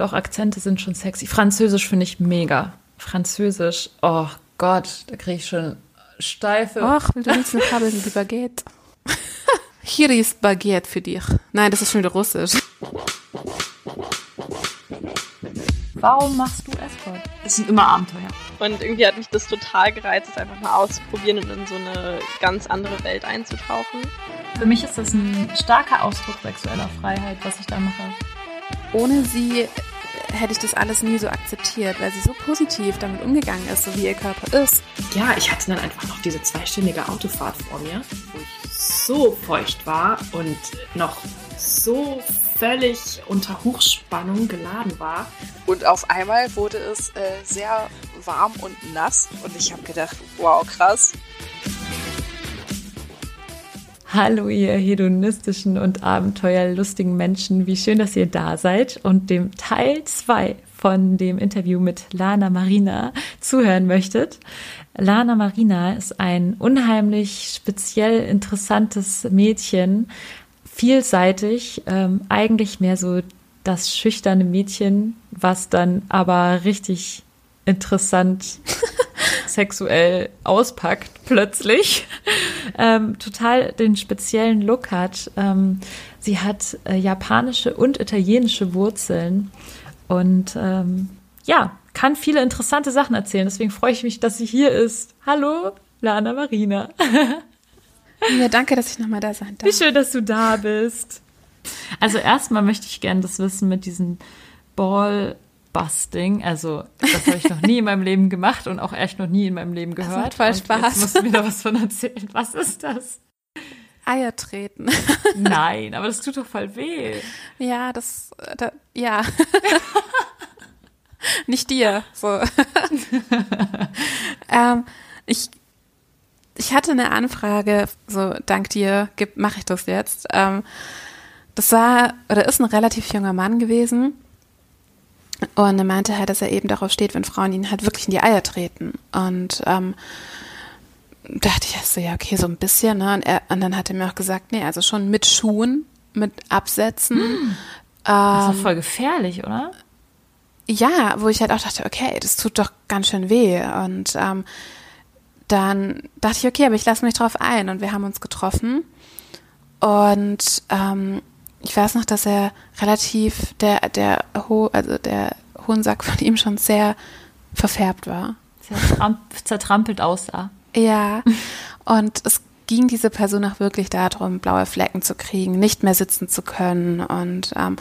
doch, Akzente sind schon sexy. Französisch finde ich mega. Französisch, oh Gott, da kriege ich schon steife. Ach, will du nichts mit haben die Baguette? Hier ist Baguette für dich. Nein, das ist schon wieder russisch. Warum machst du Escort? Es sind immer Abenteuer. Und irgendwie hat mich das total gereizt, es einfach mal auszuprobieren und in so eine ganz andere Welt einzutauchen. Für mich ist das ein starker Ausdruck sexueller Freiheit, was ich da mache. Ohne sie hätte ich das alles nie so akzeptiert, weil sie so positiv damit umgegangen ist, so wie ihr Körper ist. Ja, ich hatte dann einfach noch diese zweistündige Autofahrt vor mir, wo ich so feucht war und noch so völlig unter Hochspannung geladen war. Und auf einmal wurde es äh, sehr warm und nass und ich habe gedacht, wow, krass. Hallo ihr hedonistischen und abenteuerlustigen Menschen, wie schön, dass ihr da seid und dem Teil 2 von dem Interview mit Lana Marina zuhören möchtet. Lana Marina ist ein unheimlich speziell interessantes Mädchen, vielseitig, ähm, eigentlich mehr so das schüchterne Mädchen, was dann aber richtig interessant sexuell auspackt plötzlich, ähm, total den speziellen Look hat. Ähm, sie hat äh, japanische und italienische Wurzeln und ähm, ja, kann viele interessante Sachen erzählen. Deswegen freue ich mich, dass sie hier ist. Hallo, Lana Marina. Ja, danke, dass ich nochmal da sein darf. Wie schön, dass du da bist. Also erstmal möchte ich gerne das wissen mit diesem Ballbusting. Also das habe ich noch nie in meinem Leben gemacht und auch echt noch nie in meinem Leben gehört. Das macht voll Spaß. Jetzt musst du mir da was von erzählen. Was ist das? Eier treten. Nein, aber das tut doch voll weh. Ja, das, da, ja. Nicht dir, so. ähm, ich ich hatte eine Anfrage, so dank dir mache ich das jetzt. Ähm, das war oder ist ein relativ junger Mann gewesen. Und er meinte halt, dass er eben darauf steht, wenn Frauen ihn halt wirklich in die Eier treten. Und ähm, dachte ich erst so, ja, okay, so ein bisschen, ne? Und, er, und dann hat er mir auch gesagt, nee, also schon mit Schuhen, mit Absätzen. Hm. Das ist doch ähm, voll gefährlich, oder? Ja, wo ich halt auch dachte, okay, das tut doch ganz schön weh. Und ähm, dann dachte ich, okay, aber ich lasse mich drauf ein und wir haben uns getroffen. Und ähm, ich weiß noch, dass er relativ, der, der, Ho also der Hohensack von ihm schon sehr verfärbt war. Sehr zertrampelt aussah. Ja. Und es ging diese Person auch wirklich darum, blaue Flecken zu kriegen, nicht mehr sitzen zu können. Und ähm,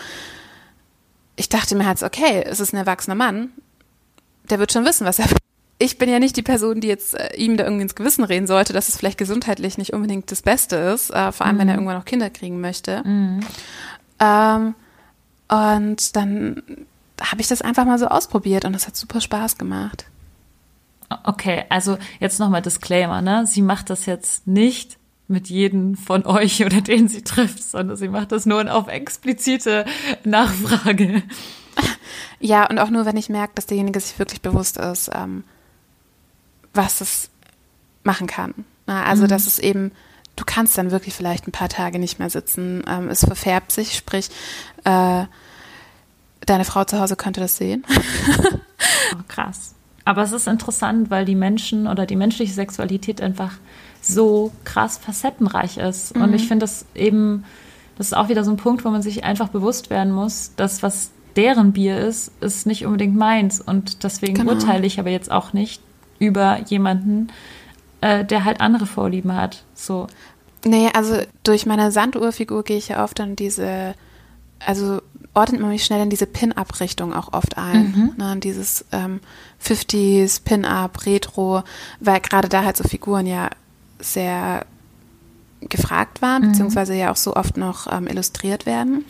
ich dachte mir halt, okay, es ist ein erwachsener Mann, der wird schon wissen, was er ich bin ja nicht die Person, die jetzt äh, ihm da irgendwie ins Gewissen reden sollte, dass es vielleicht gesundheitlich nicht unbedingt das Beste ist, äh, vor allem mhm. wenn er mhm. irgendwann noch Kinder kriegen möchte. Mhm. Ähm, und dann habe ich das einfach mal so ausprobiert und es hat super Spaß gemacht. Okay, also jetzt nochmal Disclaimer, ne? Sie macht das jetzt nicht mit jedem von euch oder den sie trifft, sondern sie macht das nur auf explizite Nachfrage. Ja, und auch nur, wenn ich merke, dass derjenige sich wirklich bewusst ist, ähm, was es machen kann. Also, mhm. dass es eben, du kannst dann wirklich vielleicht ein paar Tage nicht mehr sitzen. Ähm, es verfärbt sich, sprich, äh, deine Frau zu Hause könnte das sehen. oh, krass. Aber es ist interessant, weil die Menschen oder die menschliche Sexualität einfach so krass facettenreich ist. Mhm. Und ich finde das eben, das ist auch wieder so ein Punkt, wo man sich einfach bewusst werden muss, dass was deren Bier ist, ist nicht unbedingt meins. Und deswegen genau. urteile ich aber jetzt auch nicht über jemanden, äh, der halt andere Vorlieben hat. So. Nee, also durch meine Sanduhrfigur gehe ich ja oft in diese, also ordnet man mich schnell in diese Pin-Up-Richtung auch oft ein. Mhm. Ne, dieses ähm, 50s, Pin-Up, Retro, weil gerade da halt so Figuren ja sehr gefragt waren, mhm. beziehungsweise ja auch so oft noch ähm, illustriert werden.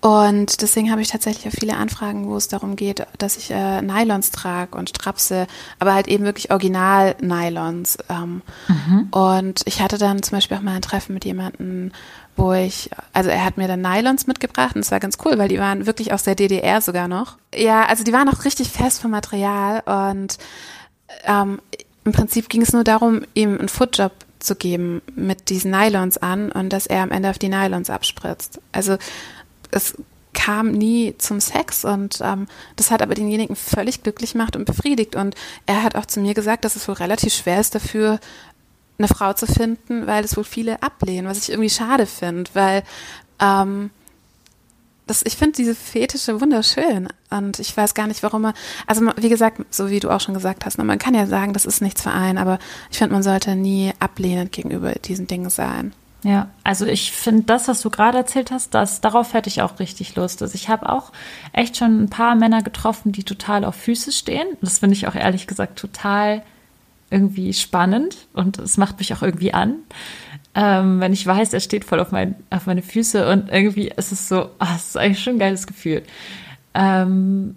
Und deswegen habe ich tatsächlich auch viele Anfragen, wo es darum geht, dass ich äh, Nylons trage und Strapse, aber halt eben wirklich Original-Nylons. Ähm, mhm. Und ich hatte dann zum Beispiel auch mal ein Treffen mit jemandem, wo ich, also er hat mir dann Nylons mitgebracht und es war ganz cool, weil die waren wirklich aus der DDR sogar noch. Ja, also die waren auch richtig fest vom Material und ähm, im Prinzip ging es nur darum, ihm einen Footjob zu geben mit diesen Nylons an und dass er am Ende auf die Nylons abspritzt. Also es kam nie zum Sex und ähm, das hat aber denjenigen völlig glücklich gemacht und befriedigt. Und er hat auch zu mir gesagt, dass es wohl relativ schwer ist dafür, eine Frau zu finden, weil es wohl viele ablehnen, was ich irgendwie schade finde, weil ähm, das, ich finde diese Fetische wunderschön und ich weiß gar nicht, warum man, also wie gesagt, so wie du auch schon gesagt hast, ne, man kann ja sagen, das ist nichts für einen, aber ich finde, man sollte nie ablehnend gegenüber diesen Dingen sein. Ja, also ich finde das, was du gerade erzählt hast, das, darauf hätte ich auch richtig Lust. Also ich habe auch echt schon ein paar Männer getroffen, die total auf Füße stehen. Das finde ich auch ehrlich gesagt total irgendwie spannend und es macht mich auch irgendwie an. Ähm, wenn ich weiß, er steht voll auf, mein, auf meine Füße und irgendwie ist es so, ah, es ist eigentlich schon ein geiles Gefühl. Ähm,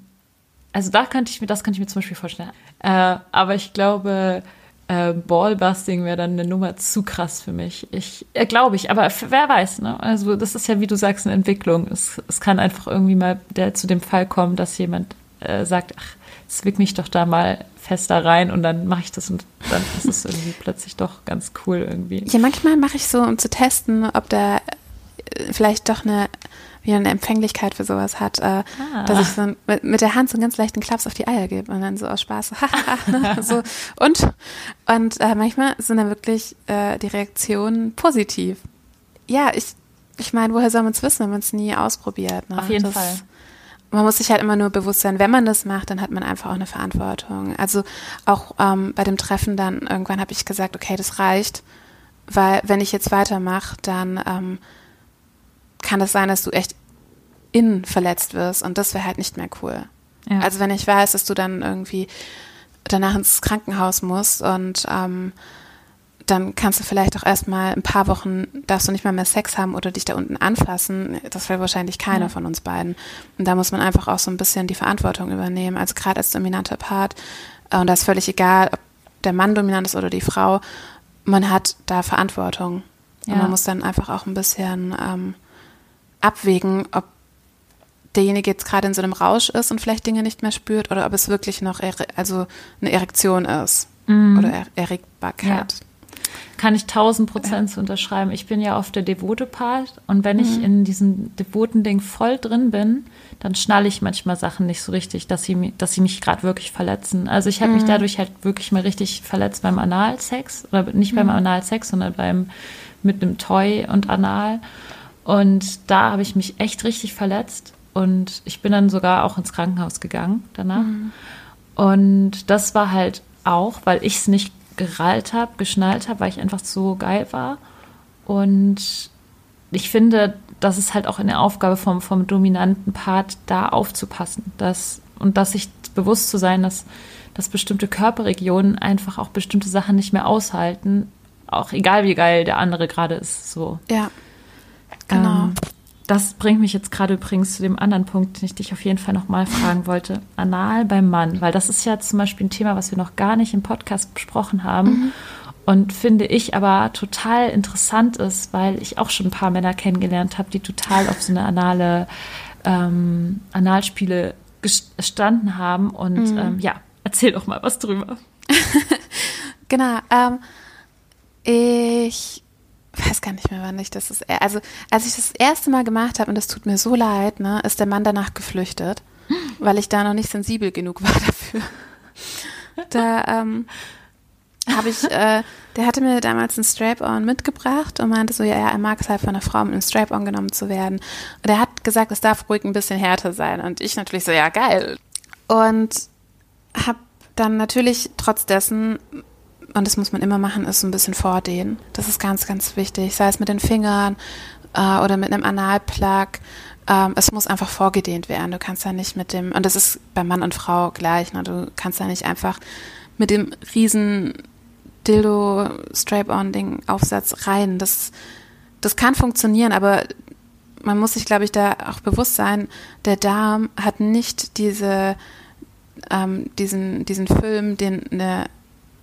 also da könnte ich mir, das könnte ich mir zum Beispiel vorstellen. Äh, aber ich glaube, äh, Ballbusting wäre dann eine Nummer zu krass für mich. Ich äh, glaube ich, aber wer weiß, ne? Also das ist ja, wie du sagst, eine Entwicklung. Es, es kann einfach irgendwie mal der, zu dem Fall kommen, dass jemand äh, sagt, ach, zwick mich doch da mal fester rein und dann mache ich das und dann ist es irgendwie plötzlich doch ganz cool irgendwie. Ja, manchmal mache ich so, um zu testen, ob da äh, vielleicht doch eine wie eine Empfänglichkeit für sowas hat, äh, ah. dass ich so mit, mit, der Hand so einen ganz leichten Klaps auf die Eier gebe und dann so aus Spaß so, ne, so und und äh, manchmal sind dann wirklich äh, die Reaktionen positiv. Ja, ich ich meine, woher soll man es wissen, wenn man es nie ausprobiert? Ne? Auf jeden das, Fall man muss sich halt immer nur bewusst sein, wenn man das macht, dann hat man einfach auch eine Verantwortung. Also auch ähm, bei dem Treffen dann irgendwann habe ich gesagt, okay, das reicht, weil wenn ich jetzt weitermache, dann ähm, kann es das sein, dass du echt innen verletzt wirst und das wäre halt nicht mehr cool. Ja. Also wenn ich weiß, dass du dann irgendwie danach ins Krankenhaus musst und ähm, dann kannst du vielleicht auch erstmal ein paar Wochen, darfst du nicht mal mehr Sex haben oder dich da unten anfassen. Das will wahrscheinlich keiner ja. von uns beiden. Und da muss man einfach auch so ein bisschen die Verantwortung übernehmen. Also gerade als dominanter Part, äh, und da ist völlig egal, ob der Mann dominant ist oder die Frau, man hat da Verantwortung. Ja. Und man muss dann einfach auch ein bisschen ähm, abwägen, ob derjenige jetzt gerade in so einem Rausch ist und vielleicht Dinge nicht mehr spürt oder ob es wirklich noch also eine Erektion ist mhm. oder er Erregbarkeit. Ja kann ich tausend Prozent ja. unterschreiben. Ich bin ja oft der devote Part und wenn mhm. ich in diesem devoten Ding voll drin bin, dann schnalle ich manchmal Sachen nicht so richtig, dass sie, dass sie mich gerade wirklich verletzen. Also ich habe mhm. mich dadurch halt wirklich mal richtig verletzt beim Analsex oder nicht beim mhm. Analsex, sondern beim mit einem Toy und Anal. Und da habe ich mich echt richtig verletzt und ich bin dann sogar auch ins Krankenhaus gegangen danach. Mhm. Und das war halt auch, weil ich es nicht gerallt habe, geschnallt habe, weil ich einfach so geil war. Und ich finde, das ist halt auch eine Aufgabe vom, vom dominanten Part, da aufzupassen. Dass, und dass sich bewusst zu sein, dass, dass bestimmte Körperregionen einfach auch bestimmte Sachen nicht mehr aushalten. Auch egal wie geil der andere gerade ist. So. Ja. Genau. Ähm, das bringt mich jetzt gerade übrigens zu dem anderen Punkt, den ich dich auf jeden Fall nochmal fragen wollte. Anal beim Mann, weil das ist ja zum Beispiel ein Thema, was wir noch gar nicht im Podcast besprochen haben. Mhm. Und finde ich aber total interessant ist, weil ich auch schon ein paar Männer kennengelernt habe, die total auf so eine anale ähm, Analspiele gestanden haben. Und mhm. ähm, ja, erzähl doch mal was drüber. genau. Ähm, ich weiß gar nicht mehr, wann ich das ist. Also, als ich das erste Mal gemacht habe, und das tut mir so leid, ne, ist der Mann danach geflüchtet, weil ich da noch nicht sensibel genug war dafür. Da ähm, habe ich, äh, der hatte mir damals ein Strap-on mitgebracht und meinte so, ja, er mag es halt von einer Frau mit einem Strap-on genommen zu werden. Und er hat gesagt, es darf ruhig ein bisschen härter sein. Und ich natürlich so, ja, geil. Und habe dann natürlich trotz dessen und das muss man immer machen, ist so ein bisschen vordehnen. Das ist ganz, ganz wichtig. Sei es mit den Fingern äh, oder mit einem Analplug. Ähm, es muss einfach vorgedehnt werden. Du kannst ja nicht mit dem, und das ist bei Mann und Frau gleich, ne? du kannst ja nicht einfach mit dem riesen Dildo Strap-on-Ding Aufsatz rein. Das, das kann funktionieren, aber man muss sich, glaube ich, da auch bewusst sein, der Darm hat nicht diese, ähm, diesen, diesen Film, den eine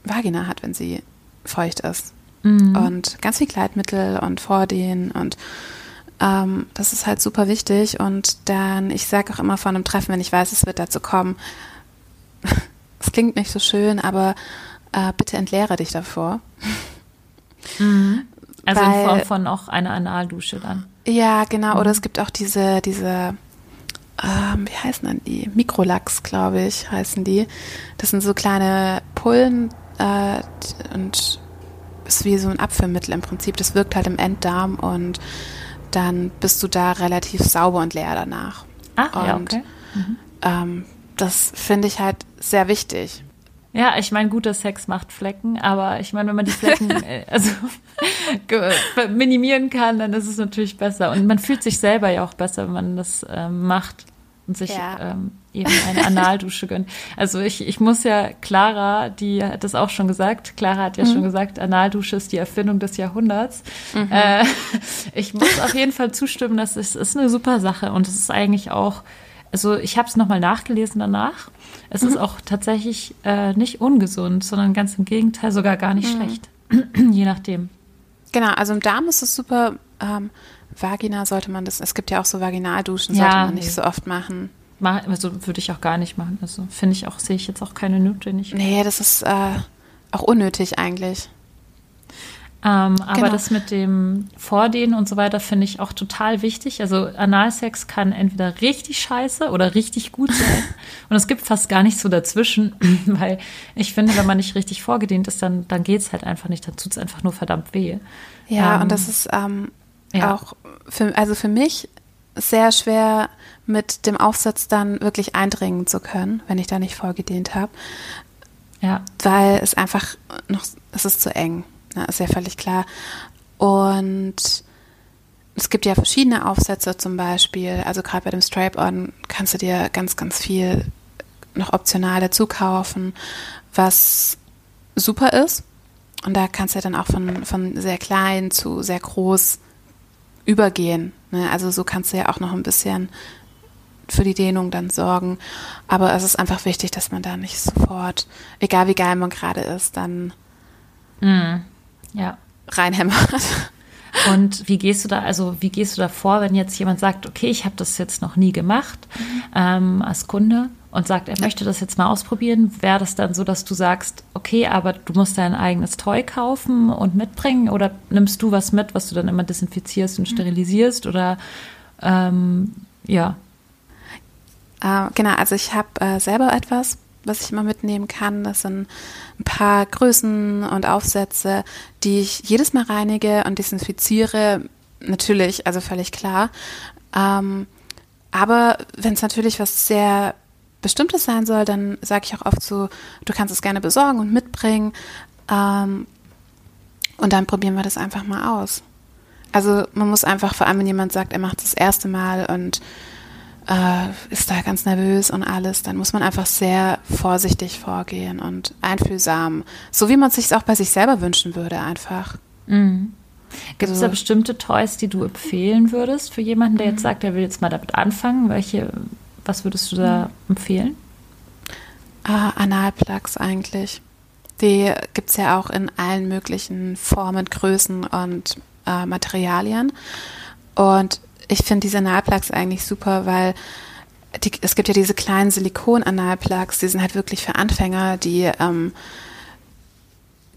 Vagina hat, wenn sie feucht ist. Mhm. Und ganz viel Kleidmittel und Vordehnen und ähm, das ist halt super wichtig. Und dann, ich sage auch immer von einem Treffen, wenn ich weiß, es wird dazu kommen, es klingt nicht so schön, aber äh, bitte entleere dich davor. Mhm. Also Weil, in Form von auch einer Analdusche dann. Ja, genau. Mhm. Oder es gibt auch diese, diese ähm, wie heißen dann die? Mikrolachs, glaube ich, heißen die. Das sind so kleine Pullen äh, und ist wie so ein Abführmittel im Prinzip. Das wirkt halt im Enddarm und dann bist du da relativ sauber und leer danach. Ah, ja, okay. Mhm. Ähm, das finde ich halt sehr wichtig. Ja, ich meine, guter Sex macht Flecken, aber ich meine, wenn man die Flecken äh, also minimieren kann, dann ist es natürlich besser. Und man fühlt sich selber ja auch besser, wenn man das ähm, macht und sich ja. ähm, eben eine Analdusche gönnt. Also ich, ich muss ja, Clara, die hat das auch schon gesagt, Clara hat ja mhm. schon gesagt, Analdusche ist die Erfindung des Jahrhunderts. Mhm. Äh, ich muss auf jeden Fall zustimmen, das ist, ist eine super Sache und es ist eigentlich auch, also ich habe es nochmal nachgelesen danach. Es mhm. ist auch tatsächlich äh, nicht ungesund, sondern ganz im Gegenteil sogar gar nicht mhm. schlecht. Je nachdem. Genau, also im Darm ist es super. Ähm, Vagina sollte man das, es gibt ja auch so Vaginalduschen, ja, sollte man nicht so oft machen. Also würde ich auch gar nicht machen. Also finde ich auch, sehe ich jetzt auch keine Notwendigkeit. Nee, das ist äh, auch unnötig eigentlich. Ähm, aber genau. das mit dem Vordehnen und so weiter finde ich auch total wichtig. Also Analsex kann entweder richtig scheiße oder richtig gut sein. und es gibt fast gar nicht so dazwischen, weil ich finde, wenn man nicht richtig vorgedehnt ist, dann, dann geht es halt einfach nicht. Dann tut es einfach nur verdammt weh. Ja, ähm, und das ist ähm, ja. auch für, also für mich sehr schwer mit dem Aufsatz dann wirklich eindringen zu können, wenn ich da nicht vorgedehnt habe. Ja. Weil es einfach noch, es ist zu eng. Ja, ist ja völlig klar. Und es gibt ja verschiedene Aufsätze zum Beispiel. Also gerade bei dem Stripe-On kannst du dir ganz, ganz viel noch optional dazu kaufen, was super ist. Und da kannst du ja dann auch von, von sehr klein zu sehr groß übergehen. Ne? Also so kannst du ja auch noch ein bisschen für die Dehnung dann sorgen. Aber es ist einfach wichtig, dass man da nicht sofort, egal wie geil man gerade ist, dann mm, ja. reinhämmert. Und wie gehst du da, also wie gehst du da vor, wenn jetzt jemand sagt, okay, ich habe das jetzt noch nie gemacht mhm. ähm, als Kunde und sagt, er möchte das jetzt mal ausprobieren, wäre das dann so, dass du sagst, okay, aber du musst dein eigenes Toy kaufen und mitbringen oder nimmst du was mit, was du dann immer desinfizierst und mhm. sterilisierst oder ähm, ja? Äh, genau, also ich habe äh, selber etwas, was ich immer mitnehmen kann. Das sind ein paar Größen und Aufsätze, die ich jedes Mal reinige und desinfiziere. Natürlich, also völlig klar. Ähm, aber wenn es natürlich was sehr Bestimmtes sein soll, dann sage ich auch oft so, du kannst es gerne besorgen und mitbringen. Ähm, und dann probieren wir das einfach mal aus. Also man muss einfach, vor allem wenn jemand sagt, er macht es das erste Mal und äh, ist da ganz nervös und alles, dann muss man einfach sehr vorsichtig vorgehen und einfühlsam. So wie man es sich auch bei sich selber wünschen würde, einfach. Mhm. Gibt es also, da bestimmte Toys, die du empfehlen würdest für jemanden, der jetzt mhm. sagt, er will jetzt mal damit anfangen? Welche was würdest du da empfehlen? Ah, Analplugs eigentlich. Die gibt es ja auch in allen möglichen Formen, Größen und äh, Materialien. Und ich finde diese Analplugs eigentlich super, weil die, es gibt ja diese kleinen Silikon-Analplugs, die sind halt wirklich für Anfänger, die ähm,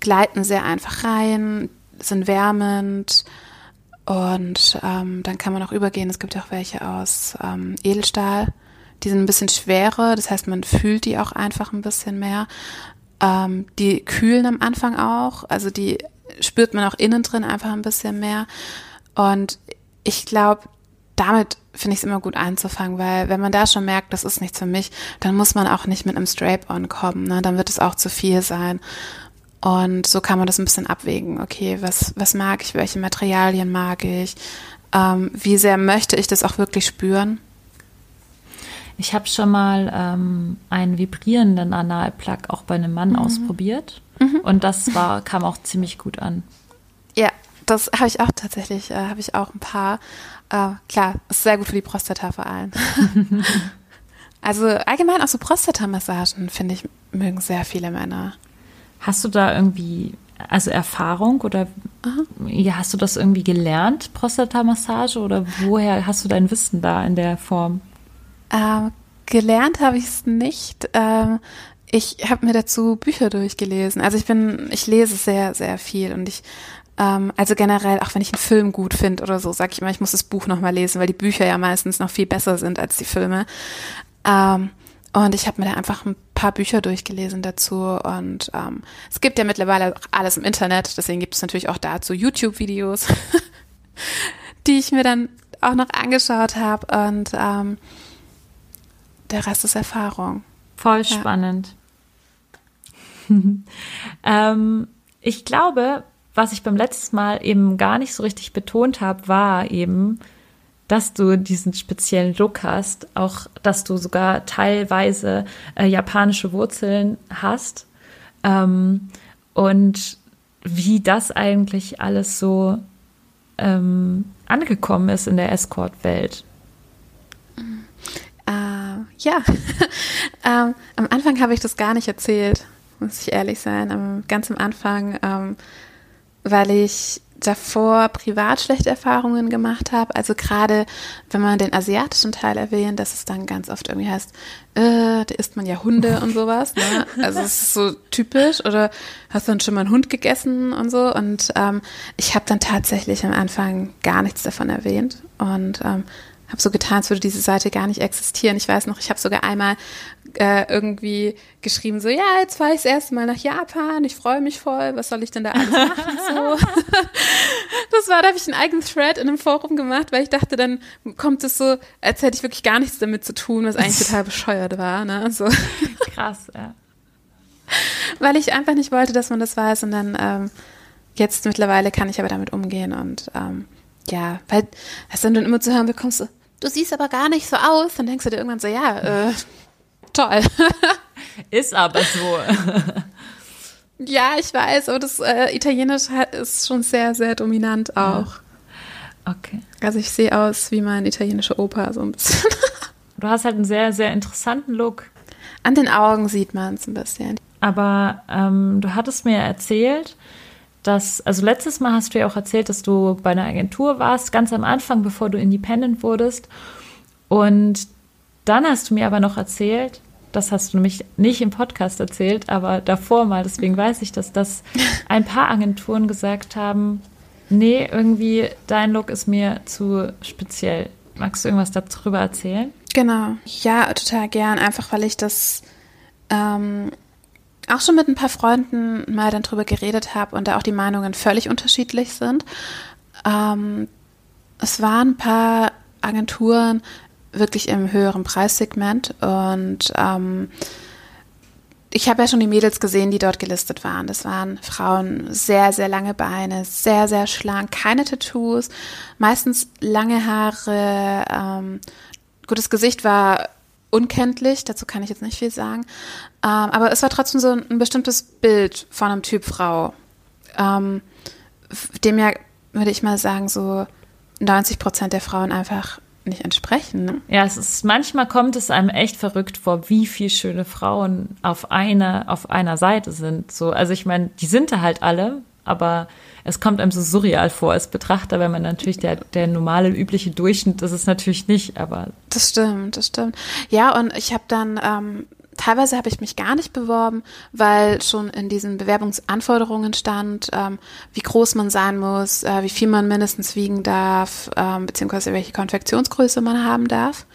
gleiten sehr einfach rein, sind wärmend und ähm, dann kann man auch übergehen. Es gibt ja auch welche aus ähm, Edelstahl. Die sind ein bisschen schwerer, das heißt, man fühlt die auch einfach ein bisschen mehr. Ähm, die kühlen am Anfang auch, also die spürt man auch innen drin einfach ein bisschen mehr. Und ich glaube, damit finde ich es immer gut anzufangen, weil wenn man da schon merkt, das ist nichts für mich, dann muss man auch nicht mit einem Strape-on kommen, ne? dann wird es auch zu viel sein. Und so kann man das ein bisschen abwägen. Okay, was, was mag ich, welche Materialien mag ich, ähm, wie sehr möchte ich das auch wirklich spüren? Ich habe schon mal ähm, einen vibrierenden Analplug auch bei einem Mann mhm. ausprobiert. Mhm. Und das war, kam auch ziemlich gut an. Ja, das habe ich auch tatsächlich, äh, habe ich auch ein paar. Äh, klar, ist sehr gut für die Prostata vor allem. also allgemein auch so Prostatamassagen, finde ich, mögen sehr viele Männer. Hast du da irgendwie, also Erfahrung oder ja, hast du das irgendwie gelernt, Prostatamassage oder woher hast du dein Wissen da in der Form? Ähm, gelernt habe ich es nicht. Ähm, ich habe mir dazu Bücher durchgelesen. Also ich bin, ich lese sehr, sehr viel und ich Ähm, also generell, auch wenn ich einen Film gut finde oder so, sage ich immer, ich muss das Buch nochmal lesen, weil die Bücher ja meistens noch viel besser sind als die Filme. Ähm, und ich habe mir da einfach ein paar Bücher durchgelesen dazu. Und ähm, es gibt ja mittlerweile alles im Internet, deswegen gibt es natürlich auch dazu YouTube-Videos, die ich mir dann auch noch angeschaut habe. Und der Rest ist Erfahrung. Voll spannend. ähm, ich glaube, was ich beim letzten Mal eben gar nicht so richtig betont habe, war eben, dass du diesen speziellen Look hast, auch dass du sogar teilweise äh, japanische Wurzeln hast ähm, und wie das eigentlich alles so ähm, angekommen ist in der Escort-Welt. Äh, ja, ähm, am Anfang habe ich das gar nicht erzählt, muss ich ehrlich sein. Am, ganz am Anfang, ähm, weil ich davor privat schlechte Erfahrungen gemacht habe. Also gerade wenn man den asiatischen Teil erwähnt, dass es dann ganz oft irgendwie heißt, äh, da isst man ja Hunde und sowas. Ne? Also es ist so typisch. Oder hast du dann schon mal einen Hund gegessen und so. Und ähm, ich habe dann tatsächlich am Anfang gar nichts davon erwähnt. Und ähm, habe so getan, als würde diese Seite gar nicht existieren. Ich weiß noch, ich habe sogar einmal äh, irgendwie geschrieben, so, ja, jetzt fahre ich das erste Mal nach Japan, ich freue mich voll, was soll ich denn da alles machen? So. das war, da habe ich einen eigenen Thread in einem Forum gemacht, weil ich dachte, dann kommt es so, als hätte ich wirklich gar nichts damit zu tun, was eigentlich total bescheuert war. Ne? So. Krass, ja. Weil ich einfach nicht wollte, dass man das weiß und dann ähm, jetzt mittlerweile kann ich aber damit umgehen und ähm, ja, weil was dann immer zu hören bekommst, so, du siehst aber gar nicht so aus, dann denkst du dir irgendwann so, ja, äh, toll. Ist aber so. ja, ich weiß, aber das äh, Italienisch ist schon sehr, sehr dominant auch. Ja. Okay. Also ich sehe aus wie mein italienischer Opa so ein bisschen. du hast halt einen sehr, sehr interessanten Look. An den Augen sieht man es ein bisschen. Aber ähm, du hattest mir erzählt, dass, also letztes Mal hast du ja auch erzählt, dass du bei einer Agentur warst, ganz am Anfang, bevor du Independent wurdest. Und dann hast du mir aber noch erzählt, das hast du nämlich nicht im Podcast erzählt, aber davor mal, deswegen weiß ich das, dass ein paar Agenturen gesagt haben, nee, irgendwie dein Look ist mir zu speziell. Magst du irgendwas darüber erzählen? Genau, ja, total gern, einfach weil ich das ähm, auch schon mit ein paar Freunden mal dann drüber geredet habe und da auch die Meinungen völlig unterschiedlich sind. Ähm, es waren ein paar Agenturen wirklich im höheren Preissegment und ähm, ich habe ja schon die Mädels gesehen, die dort gelistet waren. Das waren Frauen, sehr, sehr lange Beine, sehr, sehr schlank, keine Tattoos, meistens lange Haare. Ähm, gut, Gesicht war unkenntlich, dazu kann ich jetzt nicht viel sagen. Ähm, aber es war trotzdem so ein, ein, bestimmtes Bild von einem Typ Frau, ähm, dem ja, würde ich mal sagen, so 90 Prozent der Frauen einfach nicht entsprechen. Ne? Ja, es ist manchmal kommt es einem echt verrückt vor, wie viele schöne Frauen auf einer auf einer Seite sind. So, also ich meine, die sind da halt alle, aber es kommt einem so surreal vor als Betrachter, wenn man natürlich der, der normale, übliche Durchschnitt das ist natürlich nicht, aber. Das stimmt, das stimmt. Ja, und ich habe dann, ähm, teilweise habe ich mich gar nicht beworben, weil schon in diesen Bewerbungsanforderungen stand, ähm, wie groß man sein muss, äh, wie viel man mindestens wiegen darf, ähm, beziehungsweise welche Konfektionsgröße man haben darf.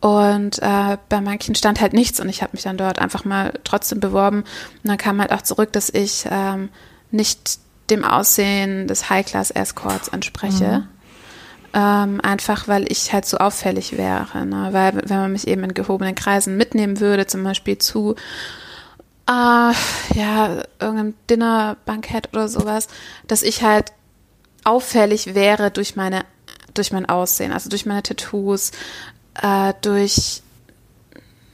Und äh, bei manchen stand halt nichts und ich habe mich dann dort einfach mal trotzdem beworben. Und dann kam halt auch zurück, dass ich ähm, nicht dem Aussehen des High-Class-Escorts entspreche. Mhm. Ähm, einfach weil ich halt so auffällig wäre. Ne? Weil wenn man mich eben in gehobenen Kreisen mitnehmen würde, zum Beispiel zu äh, ja, irgendeinem Dinnerbankett oder sowas, dass ich halt auffällig wäre durch meine durch mein Aussehen, also durch meine Tattoos, äh, durch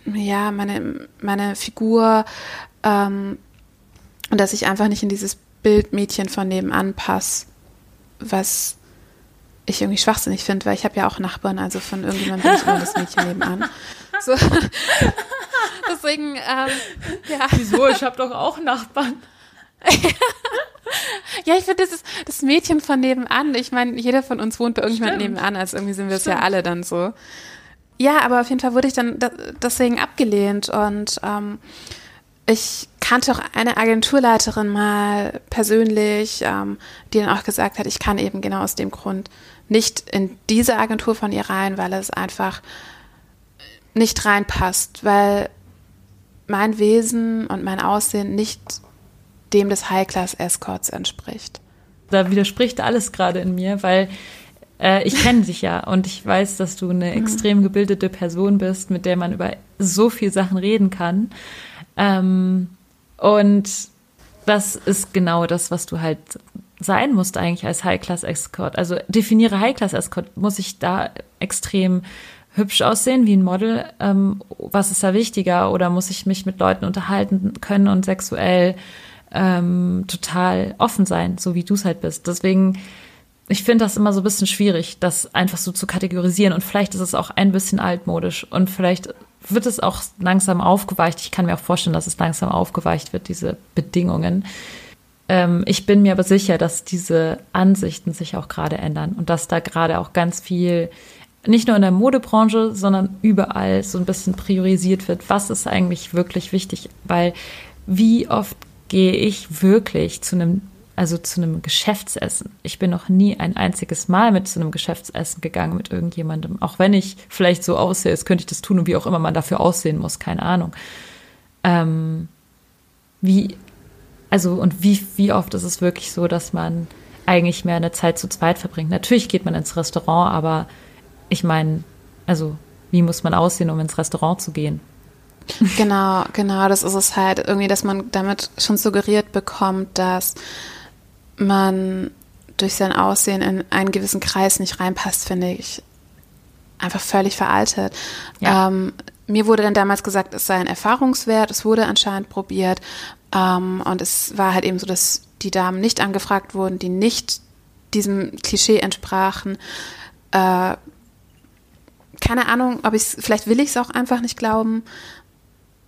ja meine meine Figur ähm, und dass ich einfach nicht in dieses Bildmädchen von nebenan passe, was ich irgendwie schwachsinnig finde, weil ich habe ja auch Nachbarn, also von irgendjemandem bin ich immer das Mädchen nebenan. So. Deswegen, ähm, ja. Wieso? Ich habe doch auch Nachbarn. ja, ich finde, das ist das Mädchen von nebenan. Ich meine, jeder von uns wohnt bei irgendjemandem nebenan, also irgendwie sind wir es ja alle dann so. Ja, aber auf jeden Fall wurde ich dann deswegen abgelehnt und ähm, ich kannte auch eine Agenturleiterin mal persönlich, ähm, die dann auch gesagt hat, ich kann eben genau aus dem Grund nicht in diese Agentur von ihr rein, weil es einfach nicht reinpasst, weil mein Wesen und mein Aussehen nicht dem des High-Class-Escorts entspricht. Da widerspricht alles gerade in mir, weil äh, ich kenne dich ja und ich weiß, dass du eine mhm. extrem gebildete Person bist, mit der man über so viel Sachen reden kann. Ähm, und das ist genau das, was du halt sein musst eigentlich als High-Class-Escort. Also definiere High-Class-Escort. Muss ich da extrem hübsch aussehen wie ein Model? Ähm, was ist da wichtiger? Oder muss ich mich mit Leuten unterhalten können und sexuell ähm, total offen sein, so wie du es halt bist? Deswegen ich finde das immer so ein bisschen schwierig, das einfach so zu kategorisieren. Und vielleicht ist es auch ein bisschen altmodisch und vielleicht wird es auch langsam aufgeweicht. Ich kann mir auch vorstellen, dass es langsam aufgeweicht wird, diese Bedingungen. Ähm, ich bin mir aber sicher, dass diese Ansichten sich auch gerade ändern und dass da gerade auch ganz viel, nicht nur in der Modebranche, sondern überall so ein bisschen priorisiert wird, was ist eigentlich wirklich wichtig, weil wie oft gehe ich wirklich zu einem also zu einem Geschäftsessen. Ich bin noch nie ein einziges Mal mit zu einem Geschäftsessen gegangen mit irgendjemandem. Auch wenn ich vielleicht so aussehe, als könnte ich das tun und wie auch immer man dafür aussehen muss, keine Ahnung. Ähm, wie, also und wie, wie oft ist es wirklich so, dass man eigentlich mehr eine Zeit zu zweit verbringt? Natürlich geht man ins Restaurant, aber ich meine, also wie muss man aussehen, um ins Restaurant zu gehen? Genau, genau, das ist es halt irgendwie, dass man damit schon suggeriert bekommt, dass man durch sein Aussehen in einen gewissen Kreis nicht reinpasst, finde ich einfach völlig veraltet. Ja. Ähm, mir wurde dann damals gesagt, es sei ein Erfahrungswert, es wurde anscheinend probiert ähm, und es war halt eben so, dass die Damen nicht angefragt wurden, die nicht diesem Klischee entsprachen. Äh, keine Ahnung, ob ich vielleicht will ich es auch einfach nicht glauben,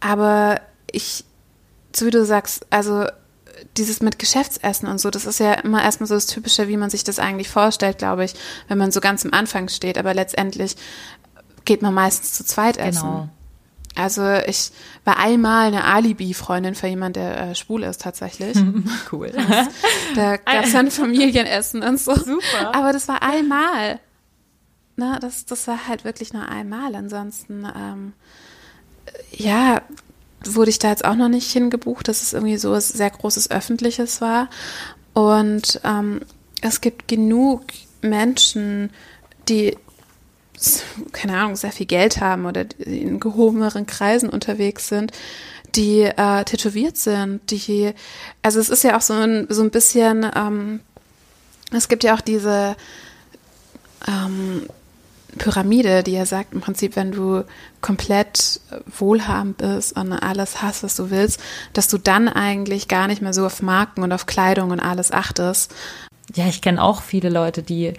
aber ich, so wie du sagst, also dieses mit Geschäftsessen und so, das ist ja immer erstmal so das Typische, wie man sich das eigentlich vorstellt, glaube ich, wenn man so ganz am Anfang steht. Aber letztendlich geht man meistens zu zweit essen. Genau. Also ich war einmal eine Alibi-Freundin für jemanden, der äh, schwul ist tatsächlich. cool. Das, da gab es dann Familienessen und so. Super. Aber das war einmal. Na, das, das war halt wirklich nur einmal. Ansonsten, ähm, ja, wurde ich da jetzt auch noch nicht hingebucht, dass es irgendwie so ein sehr großes Öffentliches war. Und ähm, es gibt genug Menschen, die, keine Ahnung, sehr viel Geld haben oder in gehobeneren Kreisen unterwegs sind, die äh, tätowiert sind, die, also es ist ja auch so ein, so ein bisschen, ähm, es gibt ja auch diese ähm, Pyramide, die ja sagt, im Prinzip, wenn du komplett wohlhabend bist und alles hast, was du willst, dass du dann eigentlich gar nicht mehr so auf Marken und auf Kleidung und alles achtest. Ja, ich kenne auch viele Leute, die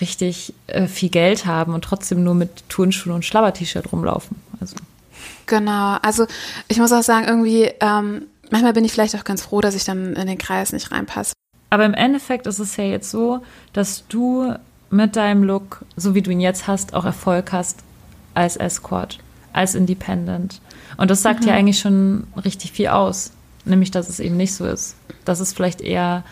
richtig äh, viel Geld haben und trotzdem nur mit Turnschuhen und Schlabber-T-Shirt rumlaufen. Also. Genau, also ich muss auch sagen, irgendwie, ähm, manchmal bin ich vielleicht auch ganz froh, dass ich dann in den Kreis nicht reinpasse. Aber im Endeffekt ist es ja jetzt so, dass du mit deinem Look, so wie du ihn jetzt hast, auch Erfolg hast als Escort, als Independent. Und das sagt mhm. ja eigentlich schon richtig viel aus, nämlich dass es eben nicht so ist. Dass es vielleicht eher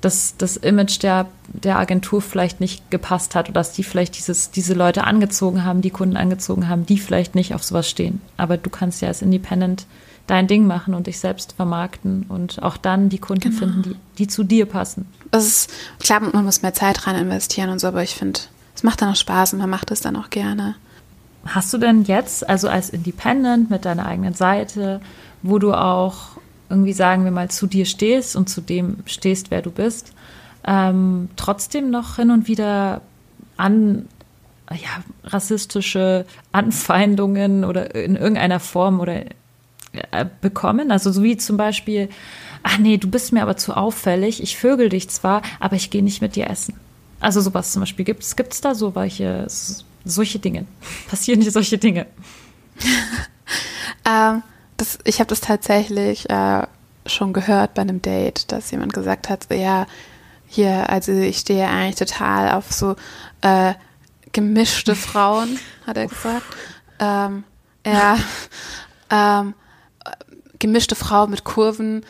dass das Image der, der Agentur vielleicht nicht gepasst hat oder dass die vielleicht dieses, diese Leute angezogen haben, die Kunden angezogen haben, die vielleicht nicht auf sowas stehen. Aber du kannst ja als Independent dein Ding machen und dich selbst vermarkten und auch dann die Kunden genau. finden, die, die zu dir passen. Das ist klar, man muss mehr Zeit rein investieren und so, aber ich finde, es macht dann auch Spaß und man macht es dann auch gerne. Hast du denn jetzt, also als Independent mit deiner eigenen Seite, wo du auch irgendwie, sagen wir mal, zu dir stehst und zu dem stehst, wer du bist, ähm, trotzdem noch hin und wieder an ja, rassistische Anfeindungen oder in irgendeiner Form oder bekommen. Also so wie zum Beispiel, ach nee, du bist mir aber zu auffällig, ich vögel dich zwar, aber ich gehe nicht mit dir essen. Also sowas zum Beispiel. Gibt es da so welche, solche Dinge? Passieren hier solche Dinge? ähm, das, ich habe das tatsächlich äh, schon gehört bei einem Date, dass jemand gesagt hat, ja, hier, also ich stehe eigentlich total auf so äh, gemischte Frauen, hat er gesagt. Ähm, ja, ähm, gemischte Frau mit Kurven,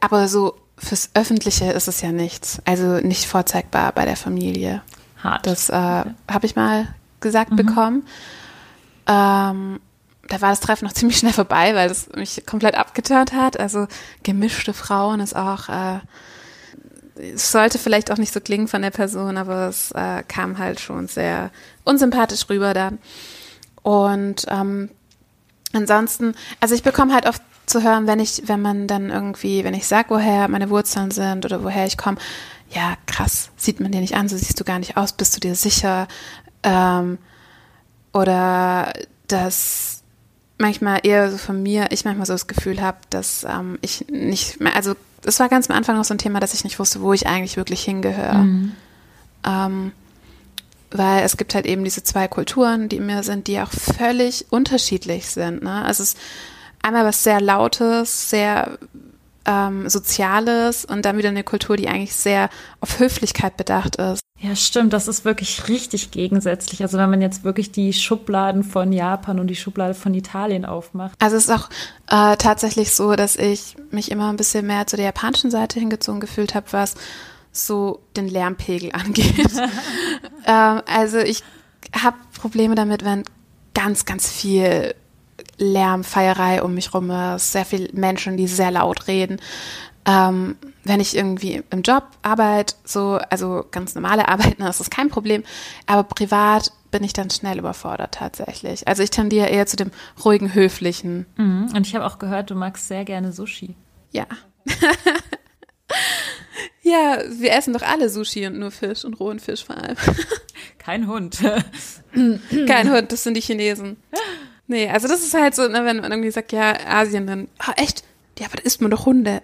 aber so fürs Öffentliche ist es ja nichts. Also nicht vorzeigbar bei der Familie. Hart. Das äh, habe ich mal gesagt bekommen. Ähm, da war das Treffen noch ziemlich schnell vorbei, weil das mich komplett abgeturnt hat. Also gemischte Frauen ist auch, äh, es sollte vielleicht auch nicht so klingen von der Person, aber es äh, kam halt schon sehr unsympathisch rüber dann. Und ähm, ansonsten, also ich bekomme halt oft zu hören, wenn ich, wenn man dann irgendwie, wenn ich sage, woher meine Wurzeln sind oder woher ich komme, ja, krass, sieht man dir nicht an, so siehst du gar nicht aus, bist du dir sicher? Ähm, oder dass manchmal eher so von mir, ich manchmal so das Gefühl habe, dass ähm, ich nicht mehr, also es war ganz am Anfang noch so ein Thema, dass ich nicht wusste, wo ich eigentlich wirklich hingehöre. Ähm, weil es gibt halt eben diese zwei Kulturen, die in mir sind, die auch völlig unterschiedlich sind. Ne? Also es ist einmal was sehr Lautes, sehr ähm, Soziales und dann wieder eine Kultur, die eigentlich sehr auf Höflichkeit bedacht ist. Ja, stimmt, das ist wirklich richtig gegensätzlich. Also wenn man jetzt wirklich die Schubladen von Japan und die Schublade von Italien aufmacht. Also es ist auch äh, tatsächlich so, dass ich mich immer ein bisschen mehr zu der japanischen Seite hingezogen gefühlt habe, was so den Lärmpegel angeht. ähm, also ich habe Probleme damit, wenn ganz, ganz viel Lärm, Feierei um mich rum ist, sehr viele Menschen, die sehr laut reden. Ähm, wenn ich irgendwie im Job arbeite, so, also ganz normale Arbeiten, ist das kein Problem. Aber privat bin ich dann schnell überfordert tatsächlich. Also ich tendiere eher zu dem ruhigen, höflichen. Mhm. Und ich habe auch gehört, du magst sehr gerne Sushi. Ja. ja, wir essen doch alle Sushi und nur Fisch und rohen Fisch vor allem. Kein Hund. Kein Hund, das sind die Chinesen. Nee, also das ist halt so, ne, wenn man irgendwie sagt, ja, Asien, dann, ah, echt? Ja, aber da isst man doch Hunde.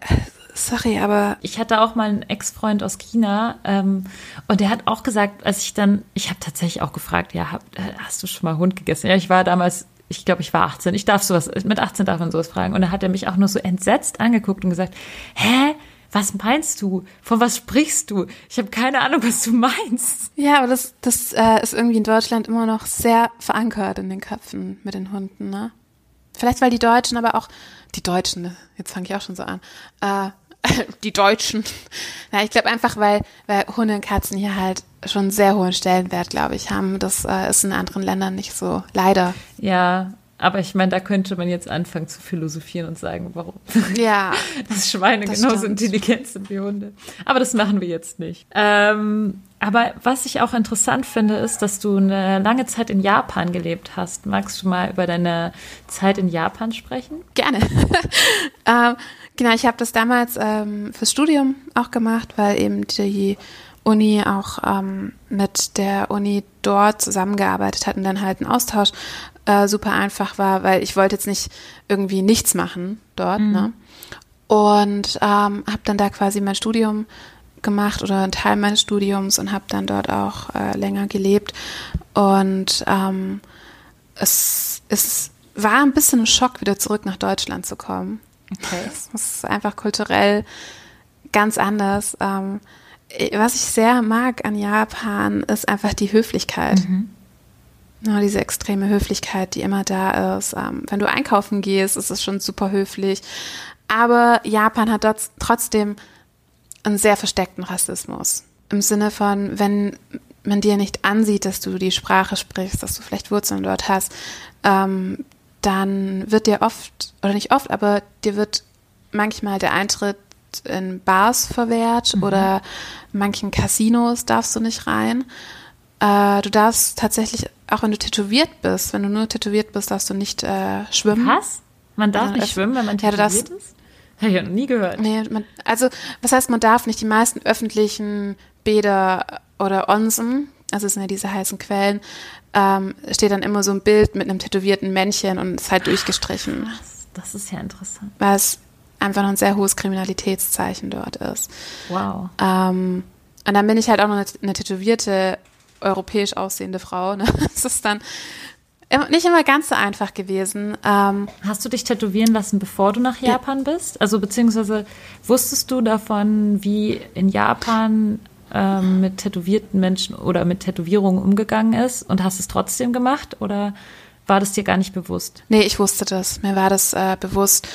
Sorry, aber Ich hatte auch mal einen Ex-Freund aus China ähm, und der hat auch gesagt, als ich dann, ich habe tatsächlich auch gefragt, ja, hab, äh, hast du schon mal Hund gegessen? Ja, ich war damals, ich glaube, ich war 18. Ich darf sowas, mit 18 darf man sowas fragen. Und da hat er mich auch nur so entsetzt angeguckt und gesagt, hä? Was meinst du? Von was sprichst du? Ich habe keine Ahnung, was du meinst. ja, aber das, das äh, ist irgendwie in Deutschland immer noch sehr verankert in den Köpfen mit den Hunden, ne? Vielleicht, weil die Deutschen aber auch, die Deutschen, ne, jetzt fange ich auch schon so an, äh, die Deutschen. Ja, ich glaube einfach, weil, weil Hunde und Katzen hier halt schon einen sehr hohen Stellenwert, glaube ich, haben. Das äh, ist in anderen Ländern nicht so. Leider. Ja, aber ich meine, da könnte man jetzt anfangen zu philosophieren und sagen, warum Ja. dass Schweine Das genauso stimmt. intelligent sind wie Hunde. Aber das machen wir jetzt nicht. Ähm, aber was ich auch interessant finde, ist, dass du eine lange Zeit in Japan gelebt hast. Magst du mal über deine Zeit in Japan sprechen? Gerne. ähm, genau, ich habe das damals ähm, fürs Studium auch gemacht, weil eben die Uni auch ähm, mit der Uni dort zusammengearbeitet hat und dann halt ein Austausch äh, super einfach war, weil ich wollte jetzt nicht irgendwie nichts machen dort. Ne? Und ähm, habe dann da quasi mein Studium gemacht oder einen Teil meines Studiums und habe dann dort auch äh, länger gelebt. Und ähm, es, es war ein bisschen ein Schock, wieder zurück nach Deutschland zu kommen. Okay. Es ist einfach kulturell ganz anders. Ähm, was ich sehr mag an Japan, ist einfach die Höflichkeit. Ja, diese extreme Höflichkeit, die immer da ist. Ähm, wenn du einkaufen gehst, ist es schon super höflich. Aber Japan hat dort trotzdem einen sehr versteckten Rassismus. Im Sinne von, wenn man dir nicht ansieht, dass du die Sprache sprichst, dass du vielleicht Wurzeln dort hast, ähm, dann wird dir oft, oder nicht oft, aber dir wird manchmal der Eintritt in Bars verwehrt oder manchen Casinos darfst du nicht rein. Äh, du darfst tatsächlich, auch wenn du tätowiert bist, wenn du nur tätowiert bist, darfst du nicht äh, schwimmen. Was? Man darf Ja, nicht schwimmen, wenn man Ja, darfst- tätowiert ist? Habe ich ja noch nie gehört. Nee, man, also was heißt, man darf nicht die meisten öffentlichen Bäder oder Onsen, also es sind ja diese heißen Quellen, ähm, steht dann immer so ein Bild mit einem tätowierten Männchen und ist halt durchgestrichen, Das, das ist ja interessant. weil es einfach noch ein sehr hohes Kriminalitätszeichen dort ist. Wow. Ähm, und dann bin ich halt auch noch eine, eine tätowierte, europäisch aussehende Frau. Ne? Das ist dann nicht immer ganz so einfach gewesen. Ähm, Hast du dich tätowieren lassen, bevor du nach Japan bist? Also beziehungsweise wusstest du davon, wie in Japan ähm, mit tätowierten Menschen oder mit Tätowierungen umgegangen ist und hast es trotzdem gemacht? Oder war das dir gar nicht bewusst? Nee, ich wusste das. Mir war das äh, bewusst.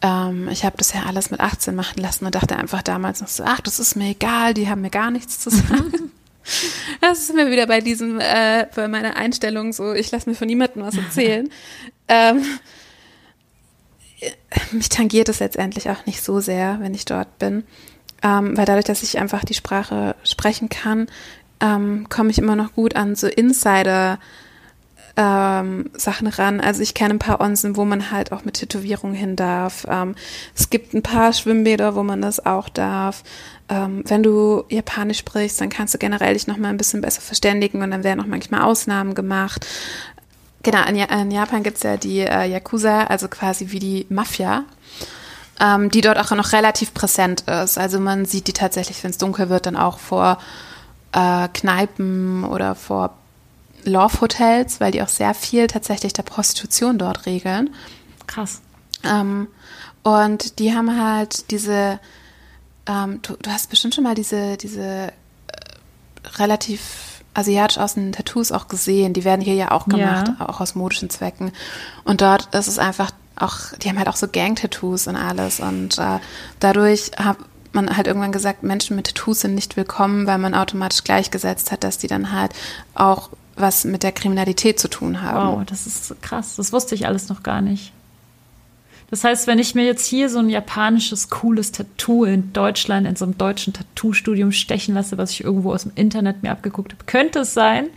Ähm, ich habe das ja alles mit 18 machen lassen und dachte einfach damals noch so, ach, das ist mir egal, die haben mir gar nichts zu sagen. das ist mir wieder bei diesem, äh, bei meiner Einstellung so, ich lasse mir von niemandem was erzählen. ähm, mich tangiert es letztendlich auch nicht so sehr, wenn ich dort bin. Ähm, weil dadurch, dass ich einfach die Sprache sprechen kann, ähm, komme ich immer noch gut an so Insider- ähm, Sachen ran. Also ich kenne ein paar Onsen, wo man halt auch mit Tätowierungen hin darf. Ähm, es gibt ein paar Schwimmbäder, wo man das auch darf. Ähm, wenn du Japanisch sprichst, dann kannst du generell dich noch mal ein bisschen besser verständigen und dann werden auch manchmal Ausnahmen gemacht. Genau, in, in Japan gibt es ja die äh, Yakuza, also quasi wie die Mafia, ähm, die dort auch noch relativ präsent ist. Also man sieht die tatsächlich, wenn es dunkel wird, dann auch vor äh, Kneipen oder vor Love Hotels, weil die auch sehr viel tatsächlich der Prostitution dort regeln. Krass. Ähm, und die haben halt diese, ähm, du, du, hast bestimmt schon mal diese, diese äh, relativ asiatisch aussehenden Tattoos auch gesehen. Die werden hier ja auch gemacht, ja. auch aus modischen Zwecken. Und dort ist es einfach auch, die haben halt auch so Gang-Tattoos und alles. Und äh, dadurch hat man halt irgendwann gesagt, Menschen mit Tattoos sind nicht willkommen, weil man automatisch gleichgesetzt hat, dass die dann halt auch was mit der Kriminalität zu tun haben. Wow, das ist krass. Das wusste ich alles noch gar nicht. Das heißt, wenn ich mir jetzt hier so ein japanisches, cooles Tattoo in Deutschland in so einem deutschen Tattoo-Studium stechen lasse, was ich irgendwo aus dem Internet mir abgeguckt habe, könnte es sein,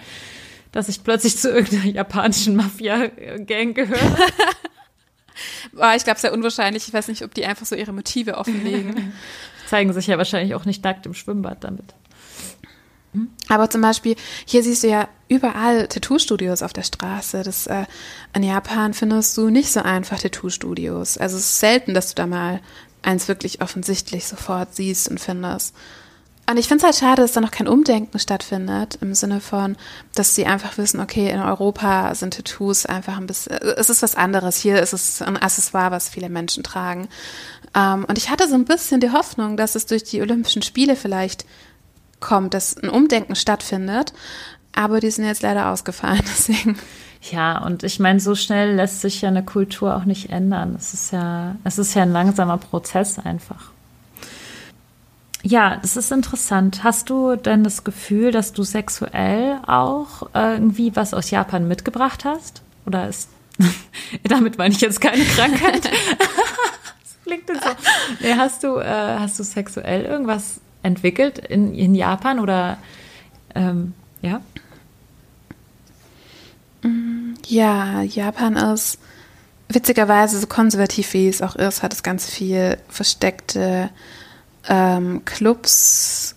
dass ich plötzlich zu irgendeiner japanischen Mafia-Gang gehöre. Boah, ich glaube, sehr unwahrscheinlich. Ich weiß nicht, ob die einfach so ihre Motive offenlegen. Zeigen sich ja wahrscheinlich auch nicht nackt im Schwimmbad damit. Aber zum Beispiel, hier siehst du ja überall Tattoo-Studios auf der Straße. Das, äh, in Japan findest du nicht so einfach Tattoo-Studios. Also es ist selten, dass du da mal eins wirklich offensichtlich sofort siehst und findest. Und ich finde es halt schade, dass da noch kein Umdenken stattfindet, im Sinne von, dass sie einfach wissen, okay, in Europa sind Tattoos einfach ein bisschen, es ist was anderes. Hier ist es ein Accessoire, was viele Menschen tragen. Ähm, und ich hatte so ein bisschen die Hoffnung, dass es durch die Olympischen Spiele vielleicht kommt, dass ein Umdenken stattfindet. Aber die sind jetzt leider ausgefallen, deswegen. Ja, und ich meine, so schnell lässt sich ja eine Kultur auch nicht ändern. Es ist ja, es ist ja ein langsamer Prozess einfach. Ja, das ist interessant. Hast du denn das Gefühl, dass du sexuell auch irgendwie was aus Japan mitgebracht hast? Oder ist damit meine ich jetzt keine Krankheit? das klingt so. Nee, hast du, äh, hast du sexuell irgendwas entwickelt in, in Japan oder ähm, ja? Ja, Japan ist witzigerweise so konservativ wie es auch ist, hat es ganz viel versteckte ähm, Clubs.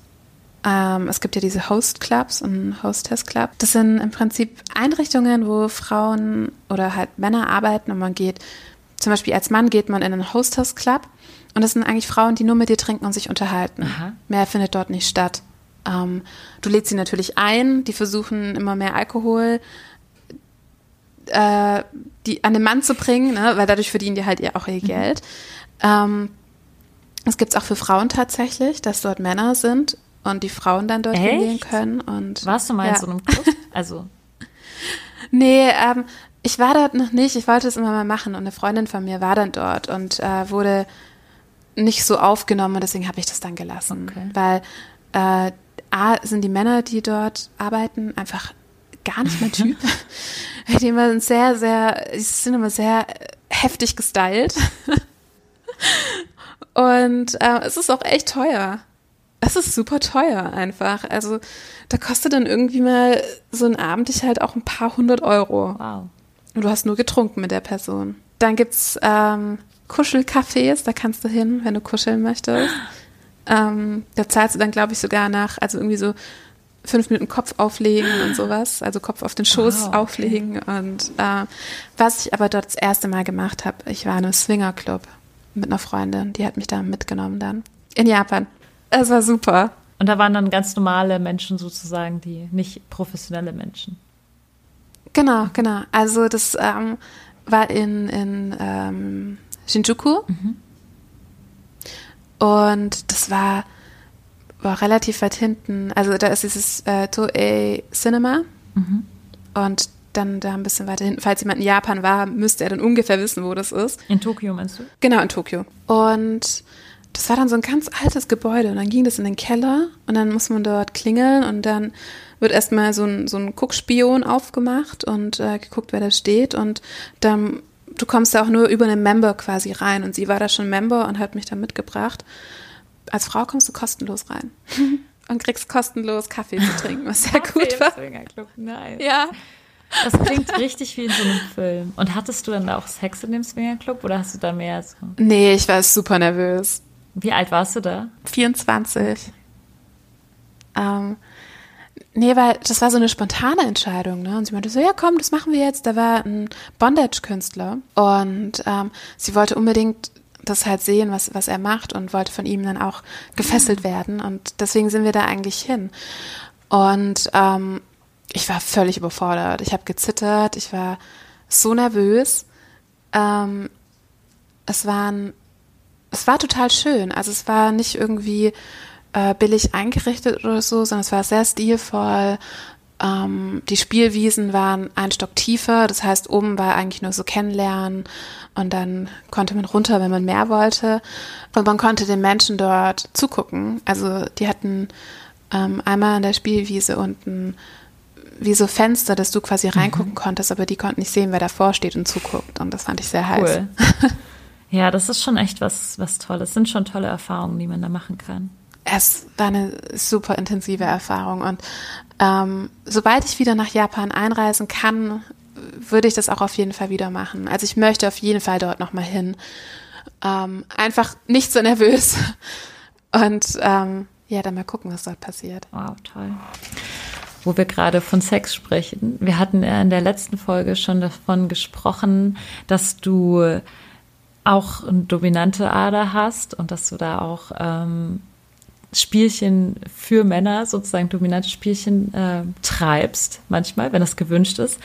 Ähm, es gibt ja diese Host Clubs und Hostess Club. Das sind im Prinzip Einrichtungen, wo Frauen oder halt Männer arbeiten und man geht, zum Beispiel als Mann geht man in einen Hostess Club und das sind eigentlich Frauen, die nur mit dir trinken und sich unterhalten. Aha. Mehr findet dort nicht statt. Ähm, du lädst sie natürlich ein, die versuchen immer mehr Alkohol äh, die an den Mann zu bringen, ne? weil dadurch verdienen die halt auch ihr mhm. Geld. Mhm. Ähm, das gibt es auch für Frauen tatsächlich, dass dort Männer sind und die Frauen dann dort Echt? hingehen können. Und, Warst du mal ja. in so einem Club? Also. nee, ähm, ich war dort noch nicht. Ich wollte es immer mal machen und eine Freundin von mir war dann dort und äh, wurde nicht so aufgenommen und deswegen habe ich das dann gelassen. Okay. Weil äh, A, sind die Männer, die dort arbeiten, einfach gar nicht mein Typ. die immer sehr, sehr, die sind immer sehr heftig gestylt. und äh, es ist auch echt teuer. Es ist super teuer einfach. Also da kostet dann irgendwie mal so ein Abend dich halt auch ein paar hundert Euro. Wow. Und du hast nur getrunken mit der Person. Dann gibt's ähm, Kuschelcafés, da kannst du hin, wenn du kuscheln möchtest. Ähm, da zahlst du dann, glaube ich, sogar nach, also irgendwie so fünf Minuten Kopf auflegen und sowas, also Kopf auf den Schoß wow, okay. auflegen. Und äh, was ich aber dort das erste Mal gemacht habe, ich war in einem Swingerclub mit einer Freundin, die hat mich da mitgenommen dann. In Japan. Es war super. Und da waren dann ganz normale Menschen sozusagen, die nicht professionelle Menschen. Genau, genau. Also das ähm, war in, in ähm, Shinjuku. Mhm. Und das war, war relativ weit hinten. Also da ist dieses äh, Toei Cinema. Mhm. Und dann da ein bisschen weiter hinten. Falls jemand in Japan war, müsste er dann ungefähr wissen, wo das ist. In Tokio meinst du? Genau, in Tokio. Und das war dann so ein ganz altes Gebäude und dann ging das in den Keller und dann muss man dort klingeln und dann wird erstmal so ein, so ein Guckspion aufgemacht und äh, geguckt, wer da steht und dann, du kommst da auch nur über einen Member quasi rein und sie war da schon Member und hat mich da mitgebracht. Als Frau kommst du kostenlos rein und kriegst kostenlos Kaffee zu trinken, was sehr gut war. Swingerclub, nice. Ja. Das klingt richtig wie in so einem Film. Und hattest du dann auch Sex in dem Swingerclub oder hast du da mehr so? Nee, ich war super nervös. Wie alt warst du da? 24. Ähm, nee, weil das war so eine spontane Entscheidung. Ne? Und sie meinte so, ja komm, das machen wir jetzt. Da war ein Bondage-Künstler und ähm, sie wollte unbedingt das halt sehen, was, was er macht und wollte von ihm dann auch gefesselt werden. Und deswegen sind wir da eigentlich hin. Und ähm, ich war völlig überfordert. Ich habe gezittert, ich war so nervös. Ähm, es waren, es war total schön. Also es war nicht irgendwie äh, billig eingerichtet oder so, sondern es war sehr stilvoll. Ähm, die Spielwiesen waren ein Stock tiefer, das heißt, oben war eigentlich nur so kennenlernen und dann konnte man runter, wenn man mehr wollte. Und man konnte den Menschen dort zugucken. Also die hatten ähm, einmal an der Spielwiese unten wie so Fenster, dass du quasi reingucken mhm. konntest, aber die konnten nicht sehen, wer davor steht und zuguckt. Und das fand ich sehr heiß. Cool. ja, das ist schon echt was, was Tolles. Das sind schon tolle Erfahrungen, die man da machen kann. Es war eine super intensive Erfahrung. Und ähm, sobald ich wieder nach Japan einreisen kann, würde ich das auch auf jeden Fall wieder machen. Also ich möchte auf jeden Fall dort nochmal hin. Ähm, einfach nicht so nervös. Und ähm, ja, dann mal gucken, was dort passiert. Wow, toll wo wir gerade von Sex sprechen. Wir hatten in der letzten Folge schon davon gesprochen, dass du auch eine dominante Ader hast und dass du da auch ähm, Spielchen für Männer, sozusagen dominante Spielchen äh, treibst, manchmal, wenn das gewünscht ist.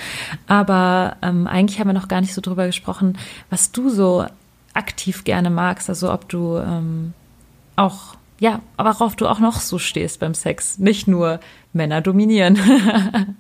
Aber ähm, eigentlich haben wir noch gar nicht so drüber gesprochen, was du so aktiv gerne magst, also ob du ähm, auch ja, worauf du auch noch so stehst beim Sex. Nicht nur Männer dominieren.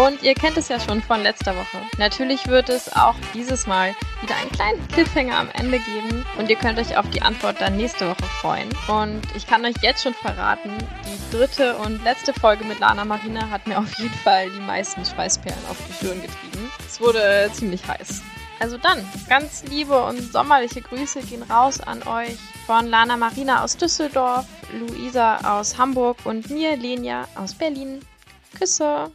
Und ihr kennt es ja schon von letzter Woche. Natürlich wird es auch dieses Mal wieder einen kleinen Cliffhanger am Ende geben und ihr könnt euch auf die Antwort dann nächste Woche freuen. Und ich kann euch jetzt schon verraten, die dritte und letzte Folge mit Lana Marina hat mir auf jeden Fall die meisten Schweißperlen auf die Stirn getrieben. Es wurde ziemlich heiß. Also dann, ganz liebe und sommerliche Grüße gehen raus an euch von Lana Marina aus Düsseldorf, Luisa aus Hamburg und mir, Lenia aus Berlin. Küsse!